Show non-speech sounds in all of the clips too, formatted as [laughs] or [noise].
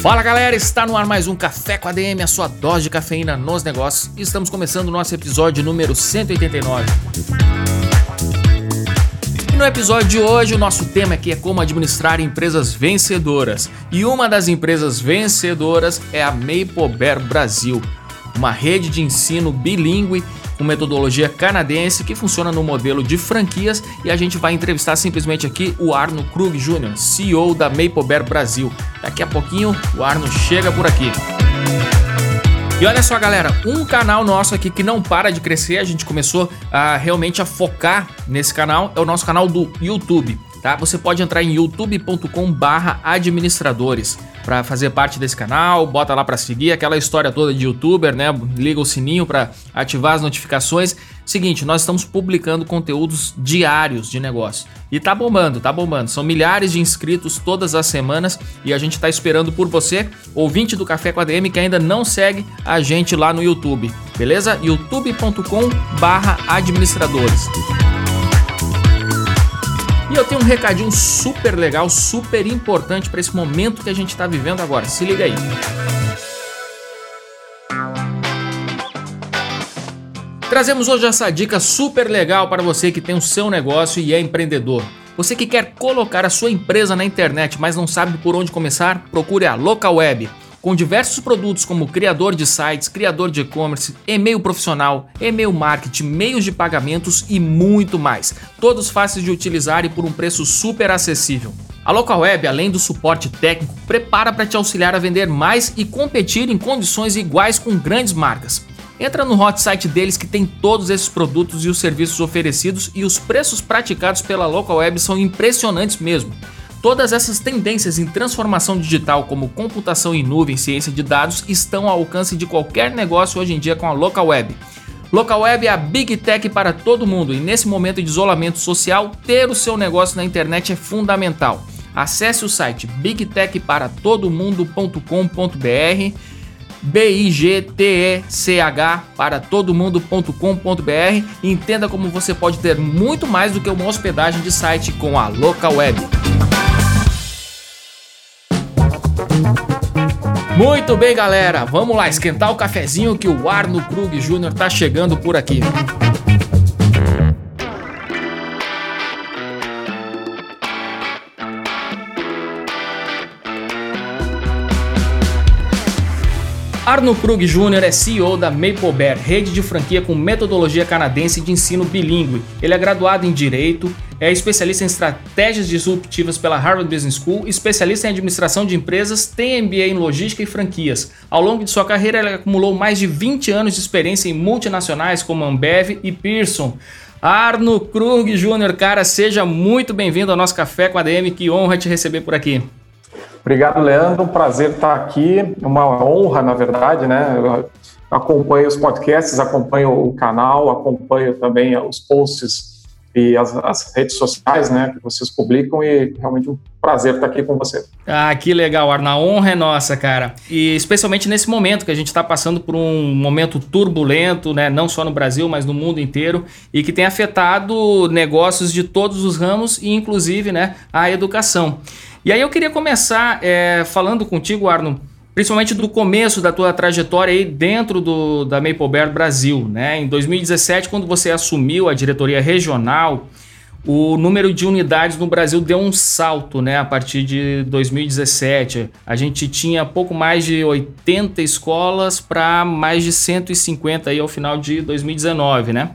Fala galera, está no ar mais um Café com a DM, a sua dose de cafeína nos negócios. E estamos começando o nosso episódio número 189. E no episódio de hoje, o nosso tema aqui é como administrar empresas vencedoras. E uma das empresas vencedoras é a Maple Bear Brasil, uma rede de ensino bilíngue com metodologia canadense que funciona no modelo de franquias e a gente vai entrevistar simplesmente aqui o Arno Krug Jr., CEO da Maple Bear Brasil. Daqui a pouquinho o Arno chega por aqui. E olha só, galera, um canal nosso aqui que não para de crescer, a gente começou a realmente a focar nesse canal, é o nosso canal do YouTube tá? Você pode entrar em youtube.com/administradores para fazer parte desse canal, bota lá para seguir aquela história toda de youtuber, né? Liga o sininho para ativar as notificações. Seguinte, nós estamos publicando conteúdos diários de negócio. E tá bombando, tá bombando. São milhares de inscritos todas as semanas e a gente está esperando por você, ouvinte do Café com a DM que ainda não segue a gente lá no YouTube. Beleza? youtube.com/administradores. Eu tenho um recadinho super legal, super importante para esse momento que a gente está vivendo agora. Se liga aí. Trazemos hoje essa dica super legal para você que tem o seu negócio e é empreendedor. Você que quer colocar a sua empresa na internet, mas não sabe por onde começar, procure a Local Web com diversos produtos como criador de sites, criador de e-commerce, e-mail profissional, e-mail marketing, meios de pagamentos e muito mais. Todos fáceis de utilizar e por um preço super acessível. A Local Web, além do suporte técnico, prepara para te auxiliar a vender mais e competir em condições iguais com grandes marcas. Entra no hot site deles que tem todos esses produtos e os serviços oferecidos e os preços praticados pela Local Web são impressionantes mesmo. Todas essas tendências em transformação digital, como computação em nuvem, ciência de dados, estão ao alcance de qualquer negócio hoje em dia com a Local Web. Local Web é a Big Tech para todo mundo e nesse momento de isolamento social, ter o seu negócio na internet é fundamental. Acesse o site bigtechparatodomundo.com.br B-I-G-T-E-C-H para todomundo.com.br e entenda como você pode ter muito mais do que uma hospedagem de site com a Local Web. Muito bem, galera. Vamos lá esquentar o cafezinho que o Arno Krug Jr. tá chegando por aqui. Arno Krug Jr. é CEO da Maple Bear, rede de franquia com metodologia canadense de ensino bilíngue. Ele é graduado em Direito, é especialista em estratégias disruptivas pela Harvard Business School, especialista em administração de empresas, tem MBA em logística e franquias. Ao longo de sua carreira, ele acumulou mais de 20 anos de experiência em multinacionais como Ambev e Pearson. Arno Krug Jr., cara, seja muito bem-vindo ao nosso Café com a DM, que honra te receber por aqui. Obrigado, Leandro, um prazer estar aqui, uma honra, na verdade, né? Eu acompanho os podcasts, acompanho o canal, acompanho também os posts e as, as, redes sociais, né, que vocês publicam e realmente um prazer estar aqui com você. Ah, que legal, Arna, a honra é nossa, cara. E especialmente nesse momento que a gente está passando por um momento turbulento, né, não só no Brasil, mas no mundo inteiro, e que tem afetado negócios de todos os ramos e inclusive, né, a educação. E aí eu queria começar é, falando contigo, Arno, principalmente do começo da tua trajetória aí dentro do, da Maple Bear Brasil, né? Em 2017, quando você assumiu a diretoria regional, o número de unidades no Brasil deu um salto, né? A partir de 2017, a gente tinha pouco mais de 80 escolas para mais de 150 aí ao final de 2019, né?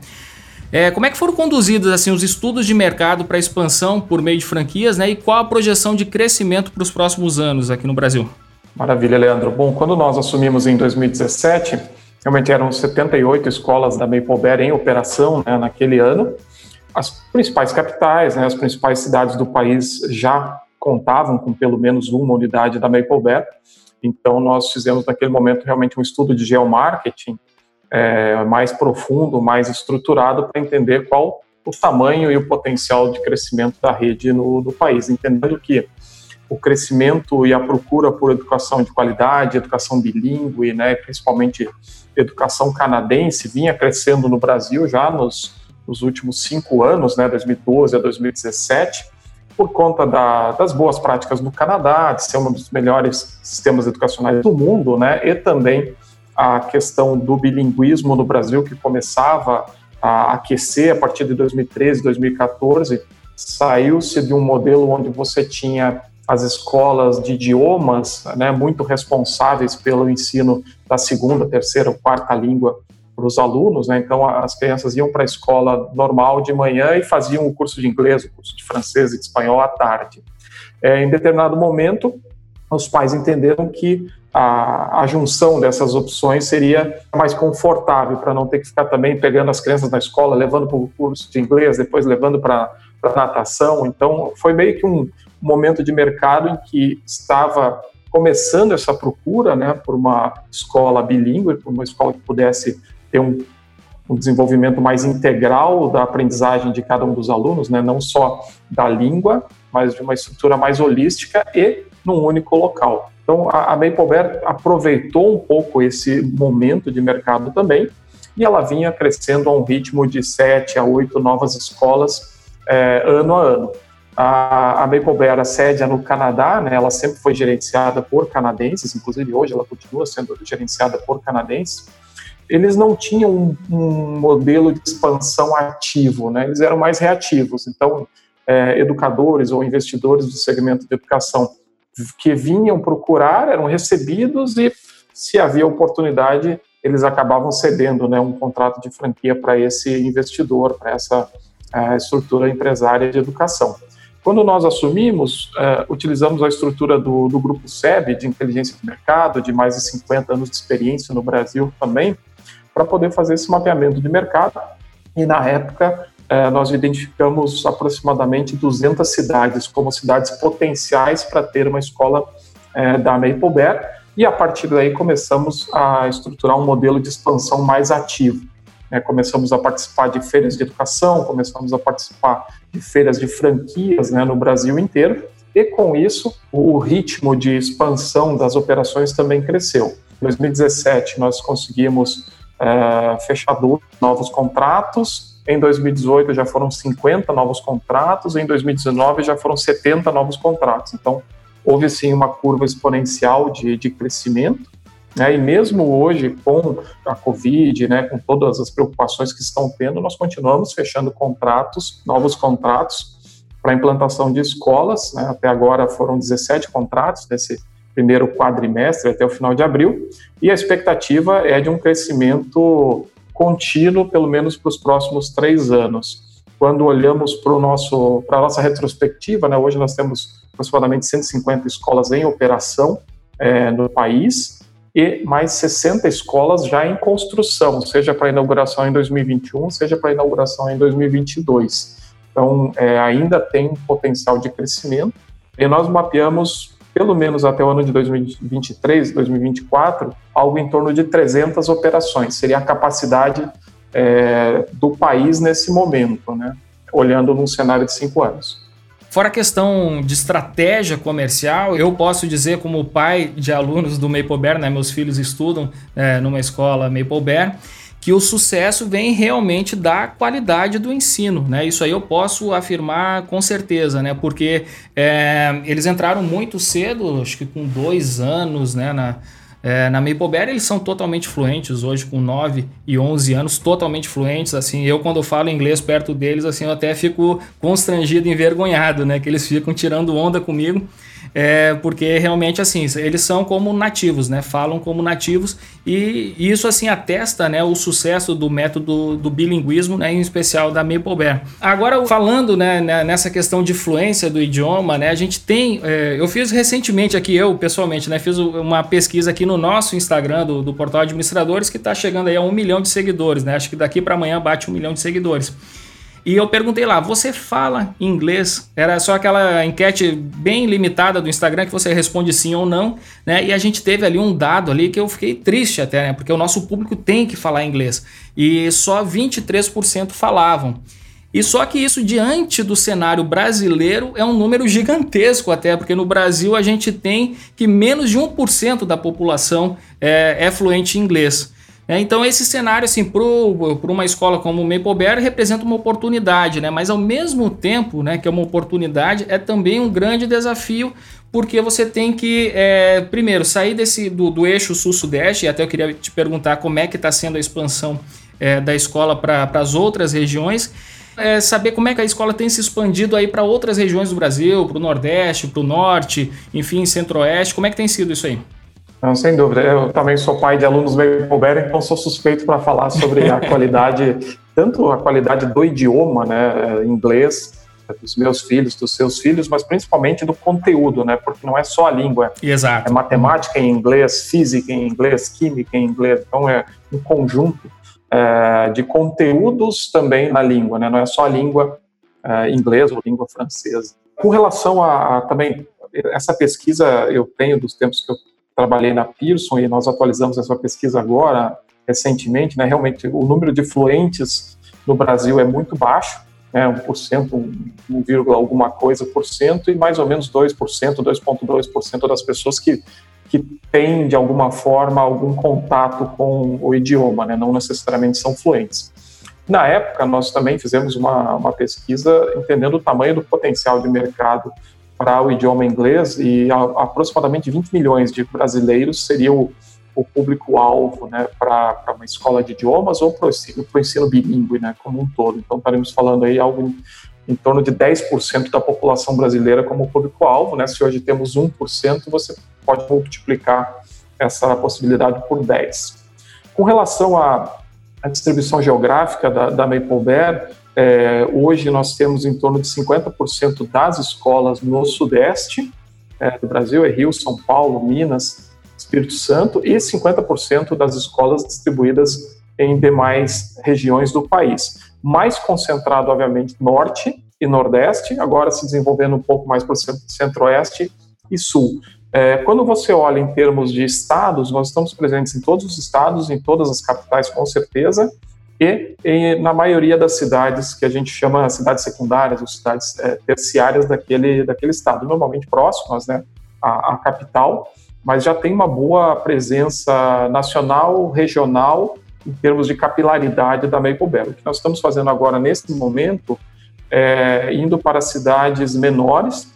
É, como é que foram conduzidos assim os estudos de mercado para expansão por meio de franquias, né? E qual a projeção de crescimento para os próximos anos aqui no Brasil? Maravilha, Leandro. Bom, quando nós assumimos em 2017, realmente eram 78 escolas da Maple Bear em operação né, naquele ano. As principais capitais, né, as principais cidades do país já contavam com pelo menos uma unidade da Bear. Então, nós fizemos naquele momento realmente um estudo de geomarketing é, mais profundo, mais estruturado, para entender qual o tamanho e o potencial de crescimento da rede no, no país, entendendo que o crescimento e a procura por educação de qualidade, educação bilíngue, né, principalmente educação canadense, vinha crescendo no Brasil já nos, nos últimos cinco anos, né, 2012 a 2017, por conta da, das boas práticas no Canadá, de ser um dos melhores sistemas educacionais do mundo, né, e também a questão do bilinguismo no Brasil, que começava a aquecer a partir de 2013, 2014, saiu-se de um modelo onde você tinha as escolas de idiomas, né, muito responsáveis pelo ensino da segunda, terceira ou quarta língua para os alunos, né? Então as crianças iam para a escola normal de manhã e faziam o curso de inglês, o curso de francês e de espanhol à tarde. É, em determinado momento, os pais entenderam que a, a, junção dessas opções seria mais confortável para não ter que ficar também pegando as crianças na escola, levando para o curso de inglês, depois levando para natação. Então, foi meio que um momento de mercado em que estava começando essa procura né, por uma escola bilíngue, por uma escola que pudesse ter um, um desenvolvimento mais integral da aprendizagem de cada um dos alunos, né, não só da língua, mas de uma estrutura mais holística e num único local. Então, a, a Bear aproveitou um pouco esse momento de mercado também e ela vinha crescendo a um ritmo de sete a oito novas escolas é, ano a ano. A, a Bear, a sede é no Canadá, né, ela sempre foi gerenciada por canadenses, inclusive hoje ela continua sendo gerenciada por canadenses, eles não tinham um, um modelo de expansão ativo, né? eles eram mais reativos. Então, é, educadores ou investidores do segmento de educação que vinham procurar eram recebidos e, se havia oportunidade, eles acabavam cedendo né, um contrato de franquia para esse investidor, para essa é, estrutura empresária de educação. Quando nós assumimos, uh, utilizamos a estrutura do, do, grupo SEB, de inteligência de mercado, de mais de 50 anos de experiência no Brasil também, para poder fazer esse mapeamento de mercado. E na época, uh, nós identificamos aproximadamente 200 cidades como cidades potenciais para ter uma escola uh, da Maple Bear, e a partir daí começamos a estruturar um modelo de expansão mais ativo. Né? Começamos a participar de feiras de educação, começamos a participar de feiras de franquias né, no Brasil inteiro, e com isso o ritmo de expansão das operações também cresceu. Em 2017 nós conseguimos é, fechar novos contratos, em 2018 já foram 50 novos contratos, em 2019 já foram 70 novos contratos. Então houve sim uma curva exponencial de, de crescimento né? E mesmo hoje, com a Covid, né, com todas as preocupações que estão tendo, nós continuamos fechando contratos, novos contratos, para implantação de escolas. Né? Até agora foram 17 contratos nesse primeiro quadrimestre, até o final de abril, e a expectativa é de um crescimento contínuo, pelo menos para os próximos três anos. Quando olhamos para a nossa retrospectiva, né, hoje nós temos aproximadamente 150 escolas em operação é, no país, e mais 60 escolas já em construção, seja para inauguração em 2021, seja para inauguração em 2022. Então, é, ainda tem potencial de crescimento. E nós mapeamos, pelo menos até o ano de 2023, 2024, algo em torno de 300 operações. Seria a capacidade é, do país nesse momento, né? olhando num cenário de cinco anos. Fora a questão de estratégia comercial, eu posso dizer, como pai de alunos do Maple Bear, né, meus filhos estudam é, numa escola Maple Bear, que o sucesso vem realmente da qualidade do ensino, né? Isso aí eu posso afirmar com certeza, né? Porque é, eles entraram muito cedo, acho que com dois anos, né? Na, é, na Bear eles são totalmente fluentes hoje, com 9 e 11 anos, totalmente fluentes. Assim, eu quando falo inglês perto deles, assim, eu até fico constrangido, envergonhado, né? Que eles ficam tirando onda comigo é, porque realmente assim eles são como nativos, né? Falam como nativos e isso assim atesta, né, o sucesso do método do bilinguismo, né, em especial da Maple Bear. Agora falando, né, né, nessa questão de fluência do idioma, né, a gente tem, é, eu fiz recentemente aqui eu pessoalmente, né, fiz uma pesquisa aqui no nosso Instagram do, do portal Administradores que está chegando aí a um milhão de seguidores, né? Acho que daqui para amanhã bate um milhão de seguidores. E eu perguntei lá, você fala inglês? Era só aquela enquete bem limitada do Instagram que você responde sim ou não, né? E a gente teve ali um dado ali que eu fiquei triste até, né? Porque o nosso público tem que falar inglês. E só 23% falavam. E só que isso, diante do cenário brasileiro, é um número gigantesco até, porque no Brasil a gente tem que menos de 1% da população é, é fluente em inglês. É, então esse cenário assim para uma escola como o Maple Bear representa uma oportunidade, né? Mas ao mesmo tempo, né, que é uma oportunidade, é também um grande desafio porque você tem que é, primeiro sair desse do, do eixo sul-sudeste. E até eu queria te perguntar como é que está sendo a expansão é, da escola para as outras regiões. É, saber como é que a escola tem se expandido aí para outras regiões do Brasil, para o Nordeste, para o Norte, enfim, Centro-Oeste. Como é que tem sido isso aí? Não, sem dúvida. Eu também sou pai de alunos meio Bear, então sou suspeito para falar sobre a [laughs] qualidade, tanto a qualidade do idioma, né, é, inglês, dos meus filhos, dos seus filhos, mas principalmente do conteúdo, né, porque não é só a língua. Exato. É matemática em inglês, física em inglês, química em inglês, então é um conjunto é, de conteúdos também na língua, né, não é só a língua é, inglesa ou língua francesa. Com relação a, a também essa pesquisa eu tenho dos tempos que eu trabalhei na Pearson e nós atualizamos essa pesquisa agora, recentemente, né, realmente o número de fluentes no Brasil é muito baixo, né, 1%, 1, alguma coisa por cento, e mais ou menos 2%, 2,2% das pessoas que, que têm, de alguma forma, algum contato com o idioma, né, não necessariamente são fluentes. Na época, nós também fizemos uma, uma pesquisa entendendo o tamanho do potencial de mercado para o idioma inglês e a, aproximadamente 20 milhões de brasileiros seria o, o público-alvo né, para uma escola de idiomas ou para o ensino, ensino bilíngue né, como um todo. Então, estaremos falando aí algo em, em torno de 10% da população brasileira como público-alvo. Né? Se hoje temos 1%, você pode multiplicar essa possibilidade por 10. Com relação à, à distribuição geográfica da, da Maple Bear, é, hoje nós temos em torno de 50% das escolas no sudeste é, do Brasil, é Rio, São Paulo, Minas, Espírito Santo, e 50% das escolas distribuídas em demais regiões do país. Mais concentrado, obviamente, norte e nordeste, agora se desenvolvendo um pouco mais para o centro-oeste e sul. É, quando você olha em termos de estados, nós estamos presentes em todos os estados, em todas as capitais, com certeza, e em, na maioria das cidades que a gente chama cidades secundárias ou cidades é, terciárias daquele, daquele estado, normalmente próximas né, à, à, capital, mas já tem uma boa presença nacional, regional, em termos de capilaridade da Maple Bell. O que nós estamos fazendo agora, nesse momento, é indo para cidades menores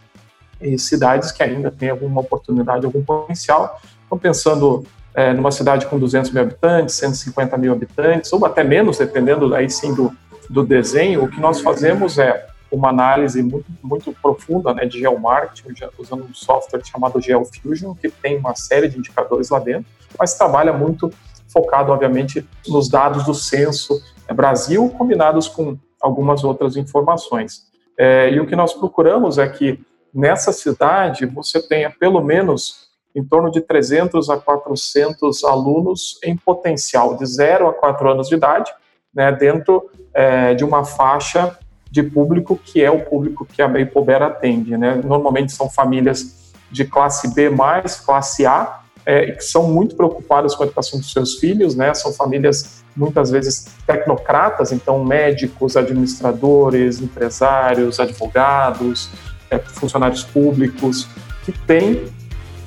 e cidades que ainda têm alguma oportunidade, algum potencial. Estão pensando é, numa cidade com 200 mil habitantes, 150 mil habitantes, ou até menos, dependendo aí sim do, do desenho, o que nós fazemos é uma análise muito, muito profunda né, de geomarketing, usando um software chamado GeoFusion, que tem uma série de indicadores lá dentro, mas trabalha muito focado, obviamente, nos dados do censo é, Brasil, combinados com algumas outras informações. É, e o que nós procuramos é que nessa cidade você tenha pelo menos em torno de 300 a 400 alunos em potencial, de 0 a 4 anos de idade, né, dentro é, de uma faixa de público que é o público que a Beira atende. Né? Normalmente são famílias de classe B+, classe A, é, que são muito preocupadas com a educação dos seus filhos, né? são famílias muitas vezes tecnocratas, então médicos, administradores, empresários, advogados, é, funcionários públicos, que têm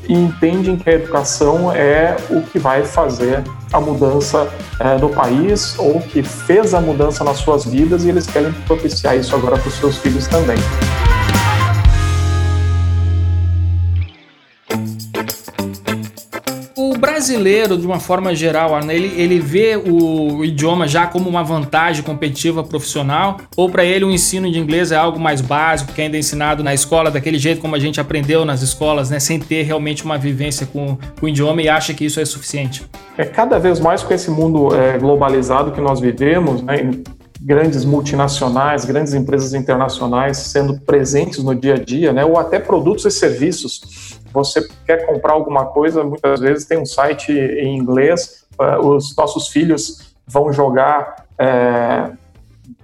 e entendem que a educação é o que vai fazer a mudança é, no país ou que fez a mudança nas suas vidas e eles querem propiciar isso agora para os seus filhos também. Brasileiro, de uma forma geral, ele, ele vê o idioma já como uma vantagem competitiva profissional? Ou para ele o ensino de inglês é algo mais básico, que ainda é ensinado na escola, daquele jeito como a gente aprendeu nas escolas, né, sem ter realmente uma vivência com, com o idioma e acha que isso é suficiente? É cada vez mais com esse mundo é, globalizado que nós vivemos, né, grandes multinacionais, grandes empresas internacionais sendo presentes no dia a dia, né, ou até produtos e serviços você quer comprar alguma coisa, muitas vezes tem um site em inglês, uh, os nossos filhos vão jogar é,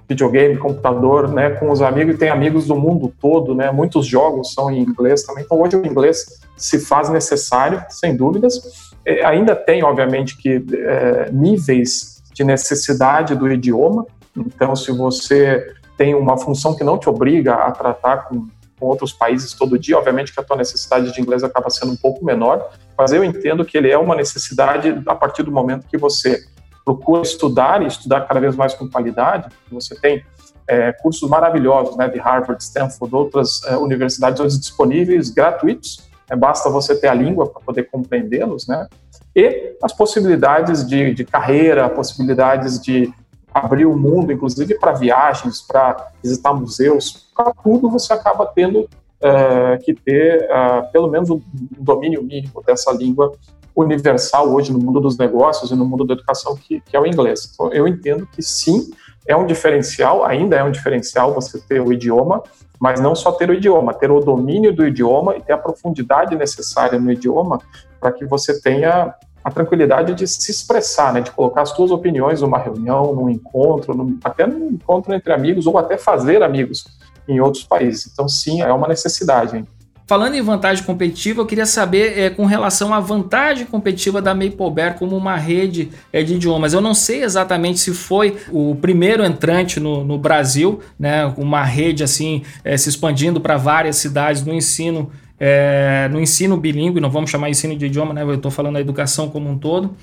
videogame, computador, né, com os amigos, e tem amigos do mundo todo, né, muitos jogos são em inglês também, então hoje o inglês se faz necessário, sem dúvidas. É, ainda tem, obviamente, que é, níveis de necessidade do idioma, então se você tem uma função que não te obriga a tratar com, com outros países todo dia, obviamente que a tua necessidade de inglês acaba sendo um pouco menor, mas eu entendo que ele é uma necessidade a partir do momento que você procura estudar e estudar cada vez mais com qualidade. Você tem é, cursos maravilhosos, né, de Harvard, Stanford, outras é, universidades hoje disponíveis, gratuitos. É, basta você ter a língua para poder compreendê-los, né? E as possibilidades de, de carreira, possibilidades de abrir o mundo, inclusive para viagens, para visitar museus, para tudo você acaba tendo é, que ter é, pelo menos um domínio mínimo dessa língua universal hoje no mundo dos negócios e no mundo da educação, que, que é o inglês. Então, eu entendo que sim, é um diferencial, ainda é um diferencial você ter o idioma, mas não só ter o idioma, ter o domínio do idioma e ter a profundidade necessária no idioma para que você tenha a tranquilidade de se expressar, né, de colocar as suas opiniões numa reunião, num encontro, num, até num encontro entre amigos ou até fazer amigos em outros países. Então, sim, é uma necessidade. Hein? Falando em vantagem competitiva, eu queria saber é, com relação à vantagem competitiva da MapleBear como uma rede é, de idiomas. Eu não sei exatamente se foi o primeiro entrante no, no Brasil, né, uma rede assim é, se expandindo para várias cidades no ensino é, no ensino bilíngue, não vamos chamar ensino de idioma, né? Eu estou falando da educação como um todo.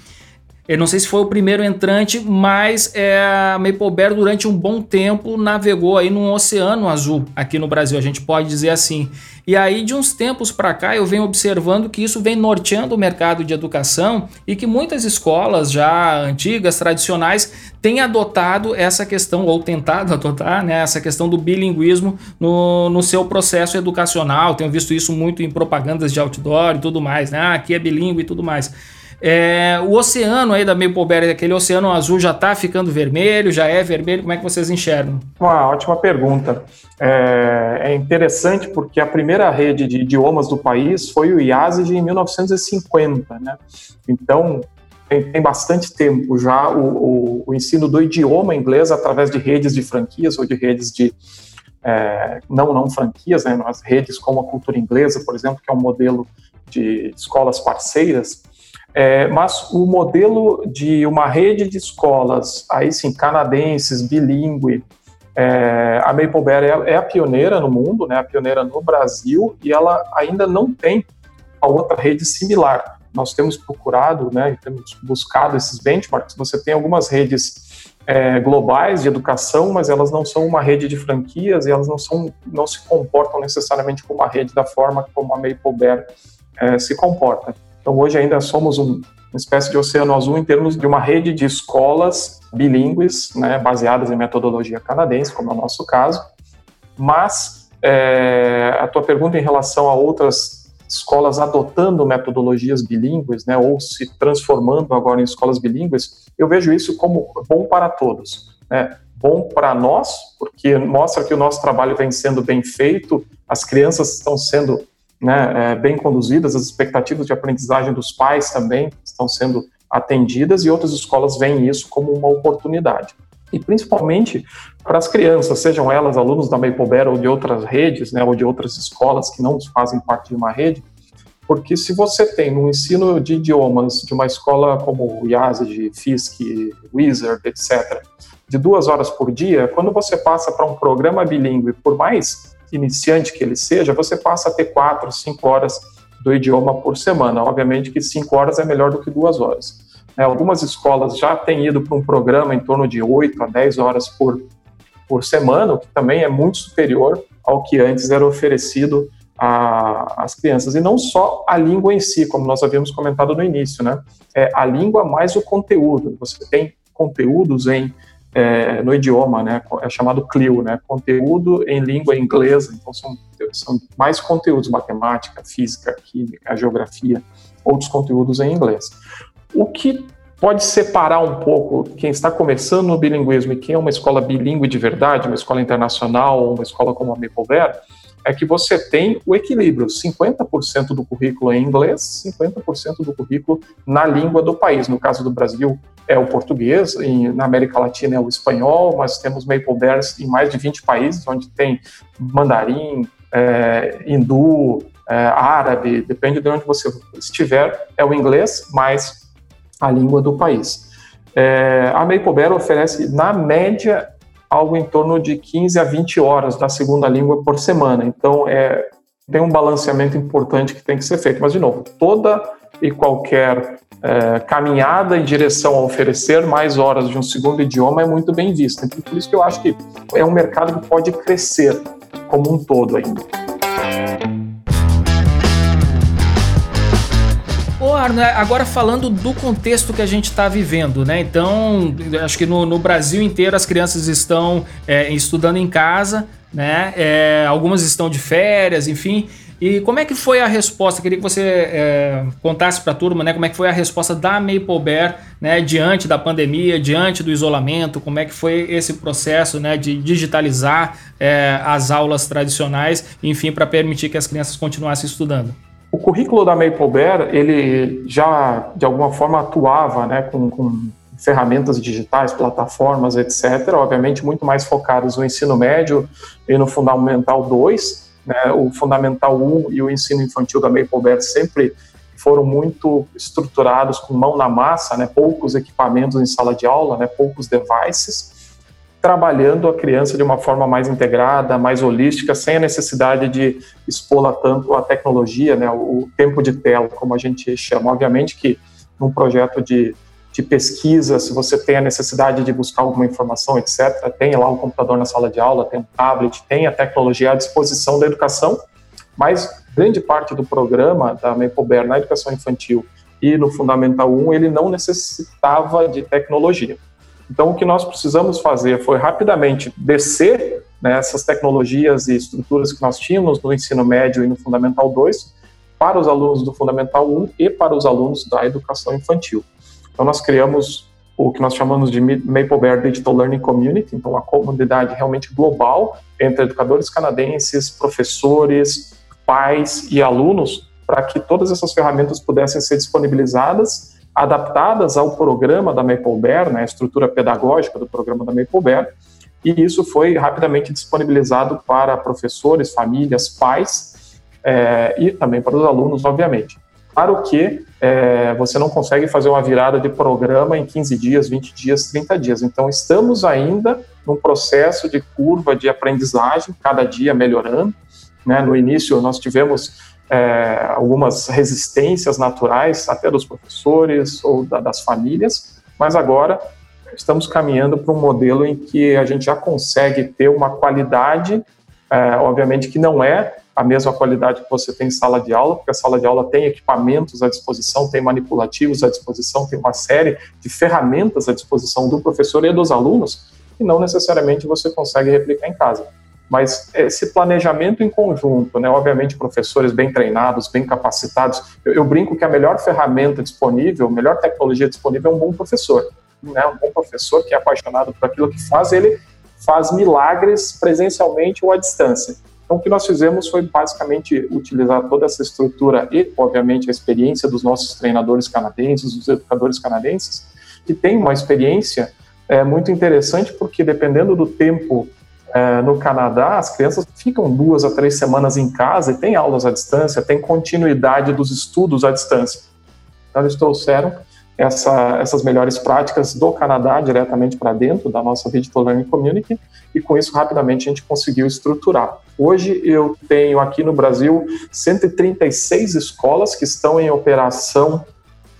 Eu não sei se foi o primeiro entrante, mas é, a MapleBear durante um bom tempo navegou aí num oceano azul aqui no Brasil, a gente pode dizer assim. E aí de uns tempos para cá eu venho observando que isso vem norteando o mercado de educação e que muitas escolas já antigas, tradicionais, têm adotado essa questão ou tentado [laughs] adotar, né, essa questão do bilinguismo no, no seu processo educacional. Tenho visto isso muito em propagandas de outdoor e tudo mais, né? Ah, aqui é bilíngue e tudo mais. É, o oceano aí da Maple aquele oceano azul já está ficando vermelho, já é vermelho? Como é que vocês enxergam? Uma ótima pergunta. É, é interessante porque a primeira rede de idiomas do país foi o IASIG em 1950, né? Então, tem, tem, bastante tempo já o, o, o, ensino do idioma inglês através de redes de franquias ou de redes de é, não não franquias, né, as redes como a cultura inglesa, por exemplo, que é um modelo de escolas parceiras, é, mas o modelo de uma rede de escolas, aí sim, canadenses, bilíngue, é, a Maple Bear é, é, a pioneira no mundo, né, a pioneira no Brasil, e ela ainda não tem a outra rede similar. Nós temos procurado, né, temos buscado esses benchmarks. Você tem algumas redes é, globais de educação, mas elas não são uma rede de franquias e elas não, são, não se comportam necessariamente como uma rede da forma como a Maple Bear é, se comporta. Então, hoje ainda somos um, uma espécie de oceano azul em termos de uma rede de escolas bilíngues, né, baseadas em metodologia canadense, como é o nosso caso. Mas é, a tua pergunta em relação a outras escolas adotando metodologias bilíngues, né, ou se transformando agora em escolas bilíngues, eu vejo isso como bom para todos. Né? Bom para nós, porque mostra que o nosso trabalho vem sendo bem feito, as crianças estão sendo né, é, bem conduzidas, as expectativas de aprendizagem dos pais também estão sendo atendidas e outras escolas veem isso como uma oportunidade. E principalmente para as crianças, sejam elas alunos da Maple ou de outras redes, né, ou de outras escolas que não fazem parte de uma rede, porque se você tem no ensino de idiomas de uma escola como o IASG, FISC, Wizard, etc., de duas horas por dia, quando você passa para um programa bilíngue, por mais iniciante que ele seja, você passa a ter quatro, cinco horas do idioma por semana. Obviamente que cinco horas é melhor do que duas horas. É, algumas escolas já têm ido para um programa em torno de oito a dez horas por, por semana, o que também é muito superior ao que antes era oferecido às crianças. E não só a língua em si, como nós havíamos comentado no início, né? É a língua mais o conteúdo. Você tem conteúdos em é, no idioma, né, é chamado CLIO, né, conteúdo em língua inglesa, então são, são mais conteúdos, matemática, física, química, geografia, outros conteúdos em inglês. O que pode separar um pouco quem está começando no bilinguismo e quem é uma escola bilíngue de verdade, uma escola internacional ou uma escola como a Maple é que você tem o equilíbrio, 50% do currículo em inglês, 50% do currículo na língua do país. No caso do Brasil, é o português, na América Latina é o espanhol, mas temos Maple Bears em mais de 20 países, onde tem mandarim, é, hindu, é, árabe, depende de onde você estiver, é o inglês mais a língua do país. É, a Maple Bear oferece, na média, algo em torno de 15 a 20 horas da segunda língua por semana. Então, é, tem um balanceamento importante que tem que ser feito. Mas, de novo, toda e qualquer é, caminhada em direção a oferecer mais horas de um segundo idioma é muito bem vista. Então, por isso que eu acho que é um mercado que pode crescer como um todo ainda. Né, agora falando do contexto que a gente está vivendo, né? Então, acho que no, no, Brasil inteiro as crianças estão é, estudando em casa, né? É, algumas estão de férias, enfim. E como é que foi a resposta? Queria que você é, contasse para a turma, né? Como é que foi a resposta da Maple Bear, né? Diante da pandemia, diante do isolamento, como é que foi esse processo, né? De digitalizar é, as aulas tradicionais, enfim, para permitir que as crianças continuassem estudando. O currículo da Maple Bear, ele já, de alguma forma, atuava né, com, com ferramentas digitais, plataformas, etc., obviamente muito mais focados no ensino médio e no Fundamental 2. Né, o Fundamental 1 e o ensino infantil da Maple Bear sempre foram muito estruturados com mão na massa, né, poucos equipamentos em sala de aula, né, poucos devices, trabalhando a criança de uma forma mais integrada, mais holística, sem a necessidade de expô-la tanto à tecnologia, né, o tempo de tela, como a gente chama. Obviamente que num projeto de, de pesquisa, se você tem a necessidade de buscar alguma informação, etc., tem lá um computador na sala de aula, tem um tablet, tem a tecnologia à disposição da educação, mas grande parte do programa da Maple na educação infantil e no Fundamental 1, ele não necessitava de tecnologia. Então, o que nós precisamos fazer foi rapidamente descer né, essas tecnologias e estruturas que nós tínhamos no ensino médio e no Fundamental 2 para os alunos do Fundamental 1 e para os alunos da educação infantil. Então, nós criamos o que nós chamamos de Maple Bear Digital Learning Community, então uma comunidade realmente global entre educadores canadenses, professores, pais e alunos, para que todas essas ferramentas pudessem ser disponibilizadas adaptadas ao programa da Maple Bear, né, a estrutura pedagógica do programa da Maple Bear, e isso foi rapidamente disponibilizado para professores, famílias, pais é, e também para os alunos, obviamente. Claro que é, você não consegue fazer uma virada de programa em 15 dias, 20 dias, 30 dias. Então, estamos ainda num processo de curva de aprendizagem, cada dia melhorando. Né? No início, nós tivemos é, algumas resistências naturais, até dos professores ou da, das famílias, mas agora estamos caminhando para um modelo em que a gente já consegue ter uma qualidade, é, obviamente que não é a mesma qualidade que você tem em sala de aula, porque a sala de aula tem equipamentos à disposição, tem manipulativos à disposição, tem uma série de ferramentas à disposição do professor e dos alunos, que não necessariamente você consegue replicar em casa. Mas esse planejamento em conjunto, né, obviamente professores bem treinados, bem capacitados, eu, eu brinco que a melhor ferramenta disponível, a melhor tecnologia disponível é um bom professor. Né, um bom professor que é apaixonado por aquilo que faz, ele faz milagres presencialmente ou à distância. Então, o que nós fizemos foi basicamente utilizar toda essa estrutura e, obviamente, a experiência dos nossos treinadores canadenses, dos educadores canadenses, que têm uma experiência é, muito interessante, porque dependendo do tempo é, no Canadá, as crianças ficam duas a três semanas em casa e tem aulas à distância, tem continuidade dos estudos à distância. Então, eles trouxeram essa, essas melhores práticas do Canadá diretamente para dentro da nossa Digital Learning Community e com isso rapidamente a gente conseguiu estruturar. Hoje eu tenho aqui no Brasil 136 escolas que estão em operação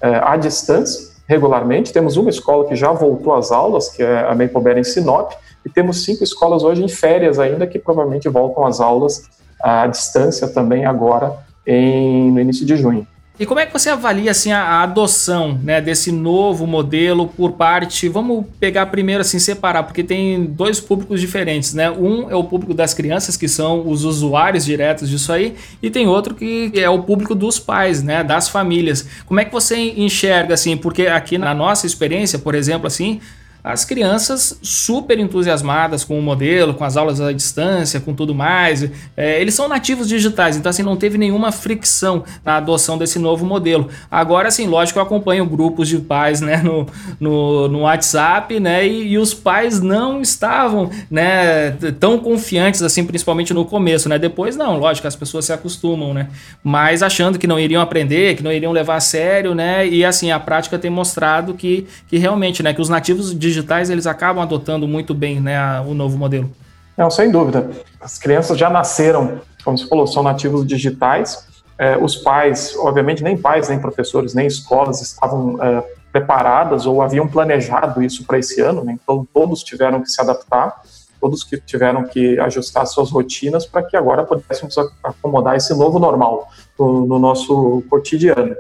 é, à distância regularmente. Temos uma escola que já voltou às aulas, que é a Maple Bear em Sinop, e temos cinco escolas hoje em férias ainda, que provavelmente voltam às aulas à distância também agora em, no início de junho. E como é que você avalia assim a, a, adoção, né, desse novo modelo por parte? Vamos pegar primeiro assim separar, porque tem dois públicos diferentes, né? Um é o público das crianças que são os usuários diretos disso aí, e tem outro que é o público dos pais, né, das famílias. Como é que você enxerga assim? Porque aqui na nossa experiência, por exemplo, assim, as crianças super entusiasmadas com o modelo, com as aulas à distância, com tudo mais. É, eles são nativos digitais, então assim, não teve nenhuma fricção na adoção desse novo modelo. Agora, assim, lógico, eu acompanho grupos de pais né, no, no, no WhatsApp, né? E, e, os pais não estavam né, tão confiantes assim, principalmente no começo, né? Depois não, lógico, as pessoas se acostumam, né? Mas achando que não iriam aprender, que não iriam levar a sério, né? E assim, a prática tem mostrado que, que realmente, né, que os nativos digitais eles acabam adotando muito bem, né, o novo modelo. Não, sem dúvida. As crianças já nasceram, como você falou, são nativos digitais. É, os pais, obviamente, nem pais, nem professores, nem escolas estavam é, preparadas ou haviam planejado isso para esse ano, né? então todos tiveram que se adaptar, todos que tiveram que ajustar suas rotinas para que agora pudéssemos acomodar esse novo normal no, no nosso cotidiano.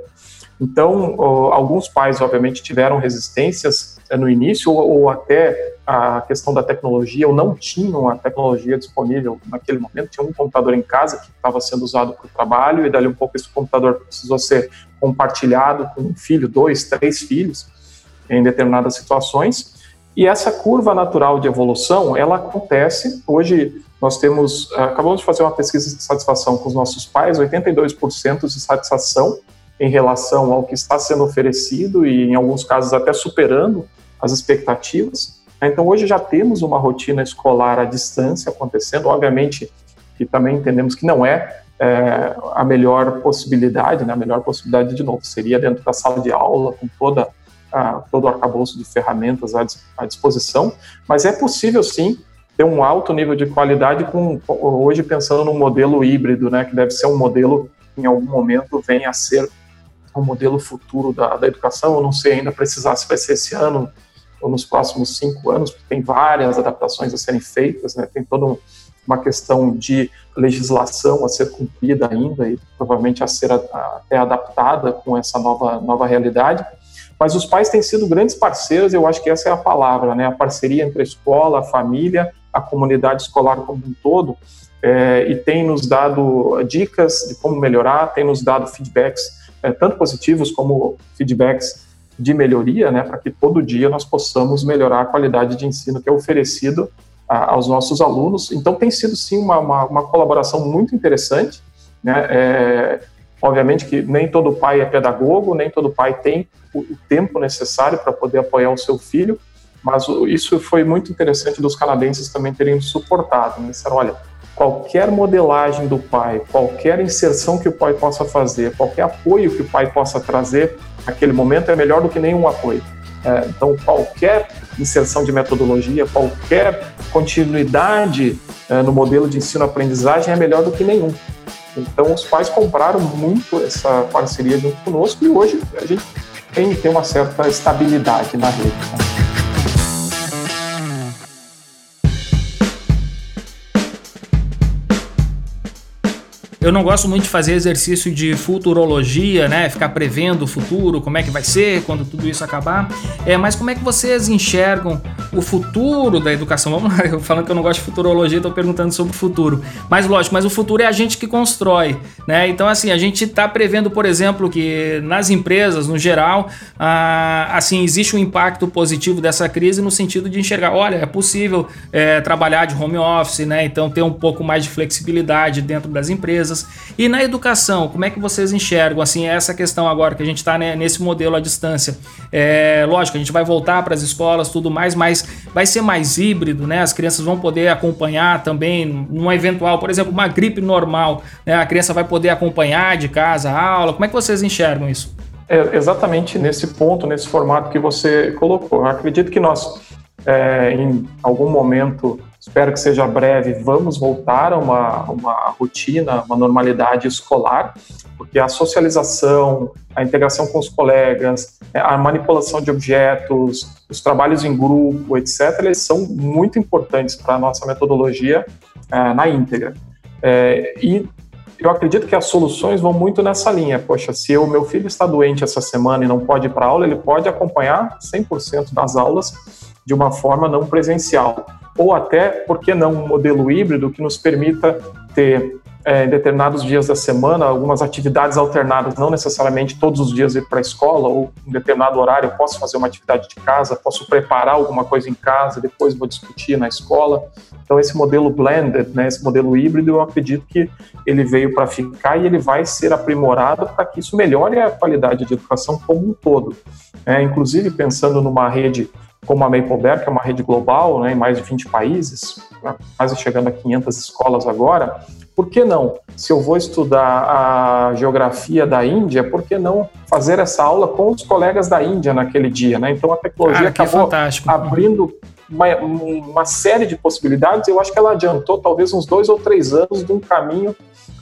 Então, alguns pais, obviamente, tiveram resistências eh, no início, ou, até a questão da tecnologia, ou não tinham a tecnologia disponível naquele momento. Tinha um computador em casa que estava sendo usado para o trabalho, e dali um pouco esse computador precisou ser compartilhado com um filho, dois, três filhos, em determinadas situações. E essa curva natural de evolução, ela acontece. Hoje, nós temos, acabamos de fazer uma pesquisa de satisfação com os nossos pais, 82% de satisfação em relação ao que está sendo oferecido e, em alguns casos, até superando as expectativas. Então, hoje já temos uma rotina escolar à distância acontecendo, obviamente que também entendemos que não é, é a melhor possibilidade, né? a melhor possibilidade, de novo, seria dentro da sala de aula, com toda a, todo o arcabouço de ferramentas à, à disposição, mas é possível sim ter um alto nível de qualidade com hoje pensando no modelo híbrido, né, que deve ser um modelo que em algum momento venha a ser o modelo futuro da, da educação. Eu não sei ainda precisar se vai ser esse ano ou nos próximos cinco anos, porque tem várias adaptações a serem feitas, né? tem toda uma questão de legislação a ser cumprida ainda e provavelmente a ser até adaptada com essa nova, nova realidade. Mas os pais têm sido grandes parceiros, eu acho que essa é a palavra, né? A parceria entre a escola, a família, a comunidade escolar como um todo, é, e tem nos dado dicas de como melhorar, tem nos dado feedbacks é, tanto positivos como feedbacks de melhoria, né, para que todo dia nós possamos melhorar a qualidade de ensino que é oferecido a, aos nossos alunos. Então, tem sido sim uma, uma, uma colaboração muito interessante. Né, é, obviamente que nem todo pai é pedagogo, nem todo pai tem o, o tempo necessário para poder apoiar o seu filho, mas isso foi muito interessante dos canadenses também terem suportado. Né, disseram, olha, qualquer modelagem do pai, qualquer inserção que o pai possa fazer, qualquer apoio que o pai possa trazer naquele momento é melhor do que nenhum apoio. É, então, qualquer inserção de metodologia, qualquer continuidade é, no modelo de ensino-aprendizagem é melhor do que nenhum. Então, os pais compraram muito essa parceria junto conosco e hoje a gente tem, tem uma certa estabilidade na rede. Né? Eu não gosto muito de fazer exercício de futurologia, né? Ficar prevendo o futuro, como é que vai ser quando tudo isso acabar. É, mas como é que vocês enxergam o futuro da educação? Vamos lá, [laughs] eu falando que eu não gosto de futurologia, estou perguntando sobre o futuro. Mas lógico, mas o futuro é a gente que constrói, né? Então assim, a gente está prevendo, por exemplo, que nas empresas, no geral, ah, assim existe um impacto positivo dessa crise no sentido de enxergar, olha, é possível é, trabalhar de home office, né? Então ter um pouco mais de flexibilidade dentro das empresas. E na educação, como é que vocês enxergam assim essa questão agora que a gente está né, nesse modelo à distância? É, lógico, a gente vai voltar para as escolas, tudo mais, mas vai ser mais híbrido, né? As crianças vão poder acompanhar também numa eventual, por exemplo, uma gripe normal, né? A criança vai poder acompanhar de casa a aula. Como é que vocês enxergam isso? É exatamente nesse ponto, nesse formato que você colocou. Eu acredito que nós, é, em algum momento espero que seja breve, vamos voltar a uma, uma rotina, uma normalidade escolar, porque a socialização, a integração com os colegas, é, a manipulação de objetos, os trabalhos em grupo, etc., eles são muito importantes para a nossa metodologia é, na íntegra. É, e eu acredito que as soluções vão muito nessa linha. Poxa, se o meu filho está doente essa semana e não pode ir para aula, ele pode acompanhar 100% das aulas de uma forma não presencial ou até, por que não, um modelo híbrido que nos permita ter é, em determinados dias da semana, algumas atividades alternadas, não necessariamente todos os dias ir para a escola ou em determinado horário eu posso fazer uma atividade de casa, posso preparar alguma coisa em casa, depois vou discutir na escola. Então esse modelo blended, né, esse modelo híbrido, eu acredito que ele veio para ficar e ele vai ser aprimorado para que isso melhore a qualidade de educação como um todo. É, inclusive pensando numa rede como a Mapleberry, que é uma rede global, né, em mais de 20 países, quase chegando a 500 escolas agora, por que não? Se eu vou estudar a geografia da Índia, por que não fazer essa aula com os colegas da Índia naquele dia? Né? Então a tecnologia Cara, acabou abrindo uma, uma, série de possibilidades. Eu acho que ela adiantou talvez uns dois ou três anos de um caminho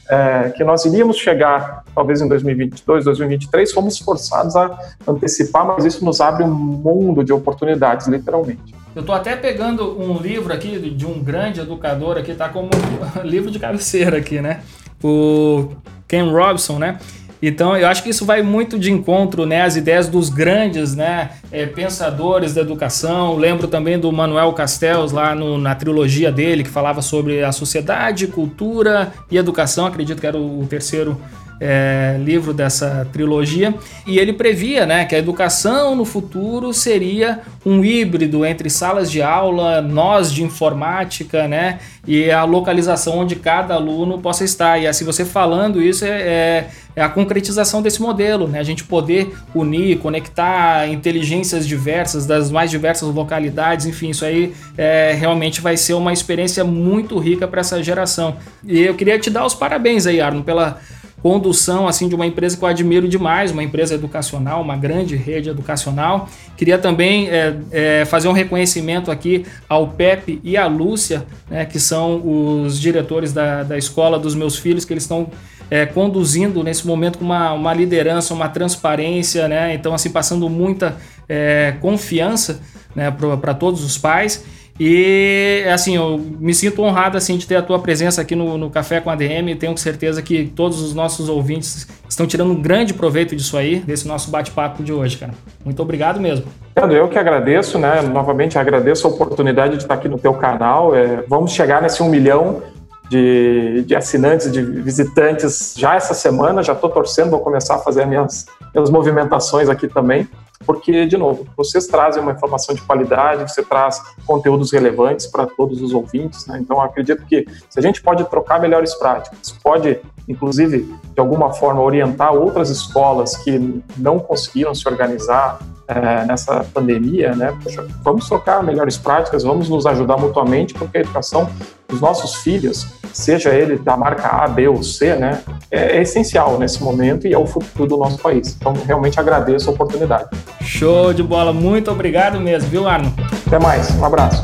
é, que nós iríamos chegar talvez em 2022, 2023. Fomos forçados a antecipar, mas isso nos abre um mundo de oportunidades, literalmente. Eu estou até pegando um livro aqui de um grande educador aqui, tá como [laughs] livro de cabeceira aqui, né? O Ken Robson, né? Então, eu acho que isso vai muito de encontro, né, às ideias dos grandes, né, é, pensadores da educação. Lembro também do Manuel Castells lá no, na trilogia dele que falava sobre a sociedade, cultura e educação. Acredito que era o terceiro é, livro dessa trilogia, e ele previa né, que a educação no futuro seria um híbrido entre salas de aula, nós de informática, né, e a localização onde cada aluno possa estar. E assim, você falando isso é, é, é a concretização desse modelo, né, a gente poder unir, conectar inteligências diversas das mais diversas localidades, enfim, isso aí é, realmente vai ser uma experiência muito rica para essa geração. E eu queria te dar os parabéns aí, Arno, pela condução assim de uma empresa que eu admiro demais, uma empresa educacional, uma grande rede educacional. Queria também é, é, fazer um reconhecimento aqui ao Pepe e à Lúcia, né, que são os diretores da, da escola dos meus filhos, que eles estão é, conduzindo nesse momento com uma, uma liderança, uma transparência, né? então assim passando muita é, confiança né, para todos os pais. E assim, eu me sinto honrado assim de ter a tua presença aqui no, no Café com a DM. Tenho certeza que todos os nossos ouvintes estão tirando um grande proveito disso aí, desse nosso bate-papo de hoje, cara. Muito obrigado mesmo. Eu que agradeço, né? Novamente agradeço a oportunidade de estar aqui no teu canal. É, vamos chegar nesse um milhão de, de assinantes, de visitantes já essa semana. Já estou torcendo, vou começar a fazer minhas, minhas movimentações aqui também porque, de novo, vocês trazem uma informação de qualidade, você traz conteúdos relevantes para todos os ouvintes, né? então acredito que se a gente pode trocar melhores práticas, pode, inclusive, de alguma forma, orientar outras escolas que não conseguiram se organizar é, nessa pandemia, né? Poxa, vamos trocar melhores práticas, vamos nos ajudar mutuamente, porque a educação dos nossos filhos, seja ele da marca A, B ou C, né, é, é essencial nesse momento e é o futuro do nosso país. Então, realmente agradeço a oportunidade. Show de bola, muito obrigado mesmo, viu, Arno? Até mais, um abraço.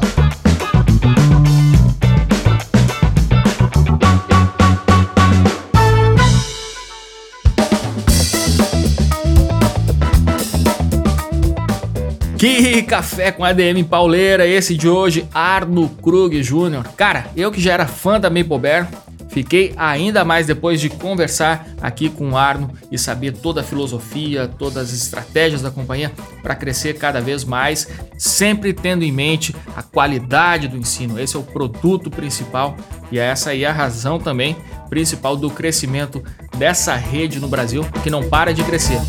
Que café com ADM pauleira esse de hoje, Arno Krug Jr. Cara, eu que já era fã da Maple Bear, fiquei ainda mais depois de conversar aqui com o Arno e saber toda a filosofia, todas as estratégias da companhia para crescer cada vez mais, sempre tendo em mente a qualidade do ensino. Esse é o produto principal e essa aí é a razão também principal do crescimento dessa rede no Brasil que não para de crescer.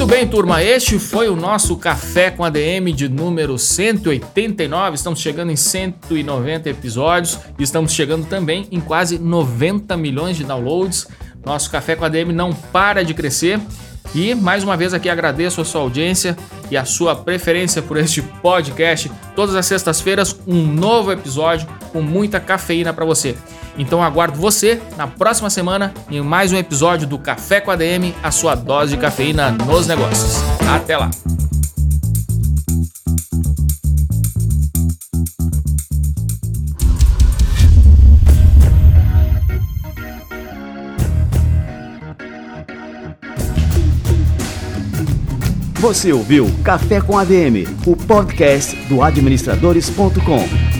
Muito bem, turma. Este foi o nosso Café com ADM de número 189. Estamos chegando em 190 episódios e estamos chegando também em quase 90 milhões de downloads. Nosso Café com ADM não para de crescer. E mais uma vez aqui agradeço a sua audiência e a sua preferência por este podcast. Todas as sextas-feiras, um novo episódio com muita cafeína para você. Então aguardo você na próxima semana em mais um episódio do Café com a DM, a sua dose de cafeína nos negócios. Até lá! Você ouviu Café com ADM, o podcast do administradores.com.